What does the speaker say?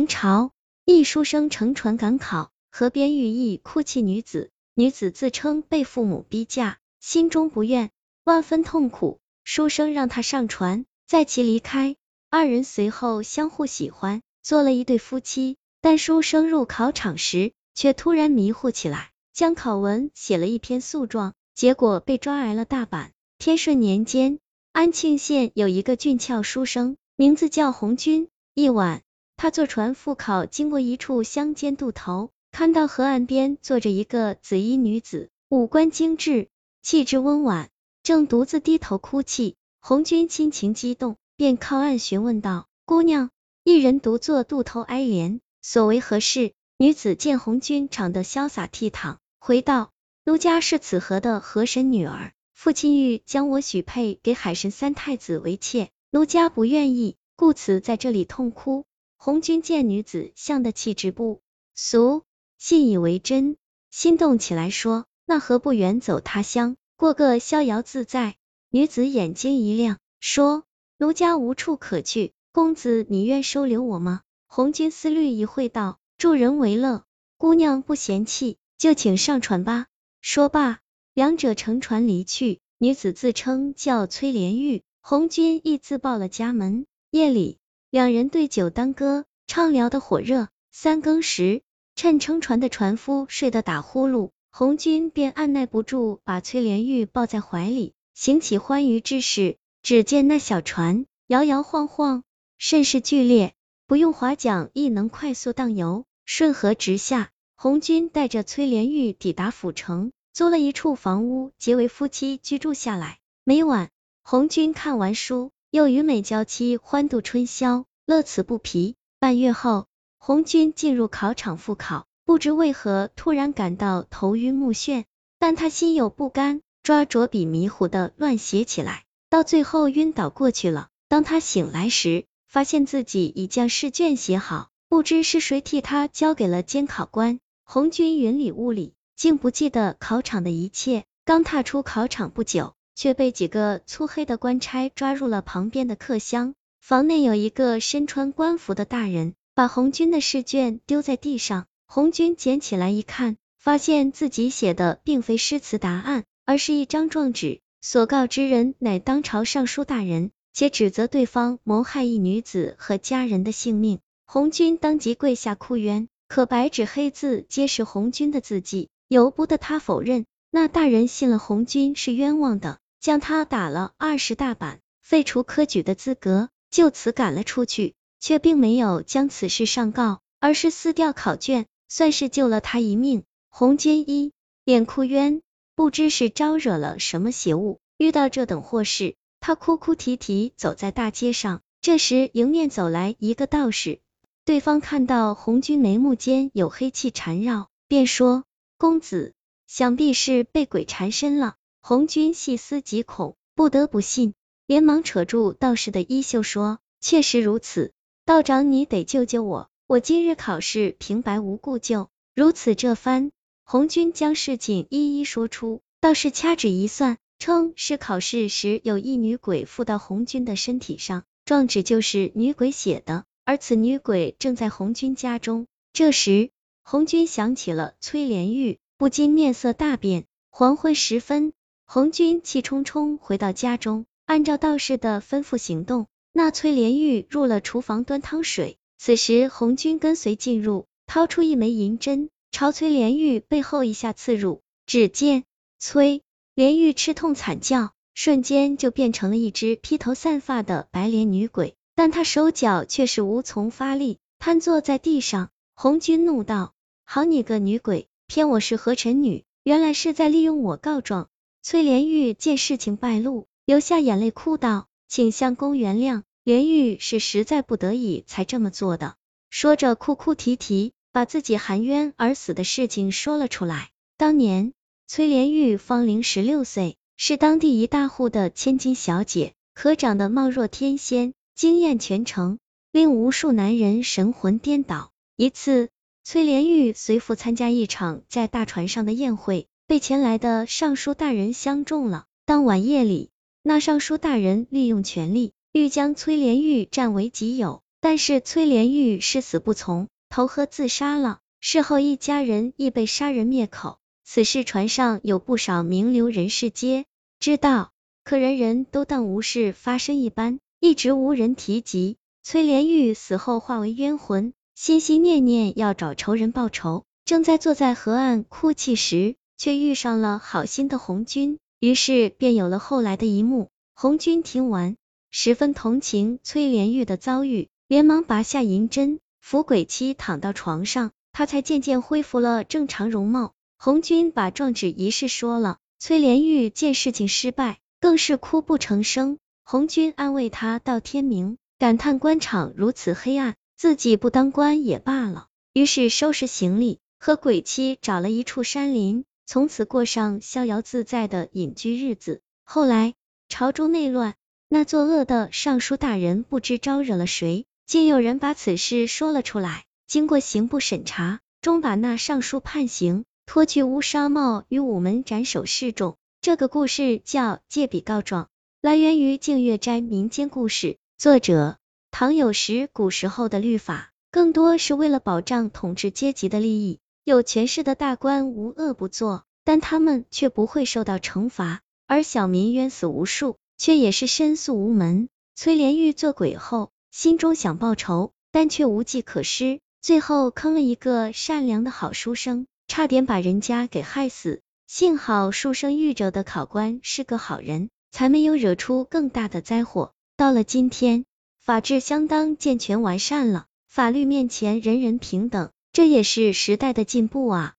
明朝一书生乘船赶考，河边遇一哭泣女子，女子自称被父母逼嫁，心中不愿，万分痛苦。书生让她上船，载其离开。二人随后相互喜欢，做了一对夫妻。但书生入考场时，却突然迷糊起来，将考文写了一篇诉状，结果被抓挨了大板。天顺年间，安庆县有一个俊俏书生，名字叫红军。一晚，他坐船赴考，经过一处乡间渡头，看到河岸边坐着一个紫衣女子，五官精致，气质温婉，正独自低头哭泣。红军心情激动，便靠岸询问道：“姑娘，一人独坐渡头哀怜，所为何事？”女子见红军长得潇洒倜傥，回道：“奴家是此河的河神女儿。”父亲欲将我许配给海神三太子为妾，奴家不愿意，故此在这里痛哭。红军见女子像的气质不俗，信以为真，心动起来，说：“那何不远走他乡，过个逍遥自在？”女子眼睛一亮，说：“奴家无处可去，公子你愿收留我吗？”红军思虑一会，道：“助人为乐，姑娘不嫌弃，就请上船吧。”说罢。两者乘船离去，女子自称叫崔莲玉，红军亦自报了家门。夜里，两人对酒当歌，畅聊的火热。三更时，趁撑船的船夫睡得打呼噜，红军便按耐不住，把崔莲玉抱在怀里，行起欢愉之事。只见那小船摇摇晃晃，甚是剧烈，不用划桨亦能快速荡游，顺河直下。红军带着崔莲玉抵达府城。租了一处房屋，结为夫妻居住下来。每晚，红军看完书，又与美娇妻欢度春宵，乐此不疲。半月后，红军进入考场复考，不知为何突然感到头晕目眩，但他心有不甘，抓着笔迷糊的乱写起来，到最后晕倒过去了。当他醒来时，发现自己已将试卷写好，不知是谁替他交给了监考官。红军云里雾里。竟不记得考场的一切，刚踏出考场不久，却被几个粗黑的官差抓入了旁边的客厢。房内有一个身穿官服的大人，把红军的试卷丢在地上。红军捡起来一看，发现自己写的并非诗词答案，而是一张状纸，所告之人乃当朝尚书大人，且指责对方谋害一女子和家人的性命。红军当即跪下哭冤，可白纸黑字皆是红军的字迹。由不得他否认，那大人信了红军是冤枉的，将他打了二十大板，废除科举的资格，就此赶了出去，却并没有将此事上告，而是撕掉考卷，算是救了他一命。红军一脸哭冤，不知是招惹了什么邪物，遇到这等祸事，他哭哭啼啼走在大街上。这时迎面走来一个道士，对方看到红军眉目间有黑气缠绕，便说。公子想必是被鬼缠身了。红军细思极恐，不得不信，连忙扯住道士的衣袖说：“确实如此，道长你得救救我，我今日考试平白无故就如此这番。”红军将事情一一说出，道士掐指一算，称是考试时有一女鬼附到红军的身体上，状纸就是女鬼写的，而此女鬼正在红军家中。这时。红军想起了崔莲玉，不禁面色大变。黄昏时分，红军气冲冲回到家中，按照道士的吩咐行动。那崔莲玉入了厨房端汤水，此时红军跟随进入，掏出一枚银针，朝崔莲玉背后一下刺入。只见崔莲玉吃痛惨叫，瞬间就变成了一只披头散发的白莲女鬼，但她手脚却是无从发力，瘫坐在地上。红军怒道。好你个女鬼，骗我是何臣女，原来是在利用我告状。崔莲玉见事情败露，流下眼泪哭道：“请相公原谅，莲玉是实在不得已才这么做的。”说着哭哭啼啼，把自己含冤而死的事情说了出来。当年崔莲玉方龄十六岁，是当地一大户的千金小姐，可长得貌若天仙，惊艳全城，令无数男人神魂颠倒。一次。崔莲玉随父参加一场在大船上的宴会，被前来的尚书大人相中了。当晚夜里，那尚书大人利用权力，欲将崔莲玉占为己有。但是崔连玉誓死不从，投河自杀了。事后一家人亦被杀人灭口。此事船上有不少名流人士皆知道，可人人都当无事发生一般，一直无人提及。崔连玉死后化为冤魂，心心念念要找仇人报仇。正在坐在河岸哭泣时，却遇上了好心的红军，于是便有了后来的一幕。红军听完，十分同情崔连玉的遭遇，连忙拔下银针，扶鬼妻躺到床上，他才渐渐恢复了正常容貌。红军把状纸一事说了，崔连玉见事情失败，更是哭不成声。红军安慰他到天明。感叹官场如此黑暗，自己不当官也罢了。于是收拾行李，和鬼妻找了一处山林，从此过上逍遥自在的隐居日子。后来朝中内乱，那作恶的尚书大人不知招惹了谁，竟有人把此事说了出来。经过刑部审查，终把那尚书判刑，脱去乌纱帽，于午门斩首示众。这个故事叫借笔告状，来源于净月斋民间故事。作者唐有时，古时候的律法更多是为了保障统治阶级的利益。有权势的大官无恶不作，但他们却不会受到惩罚，而小民冤死无数，却也是申诉无门。崔连玉做鬼后，心中想报仇，但却无计可施，最后坑了一个善良的好书生，差点把人家给害死。幸好书生遇着的考官是个好人，才没有惹出更大的灾祸。到了今天，法治相当健全完善了，法律面前人人平等，这也是时代的进步啊。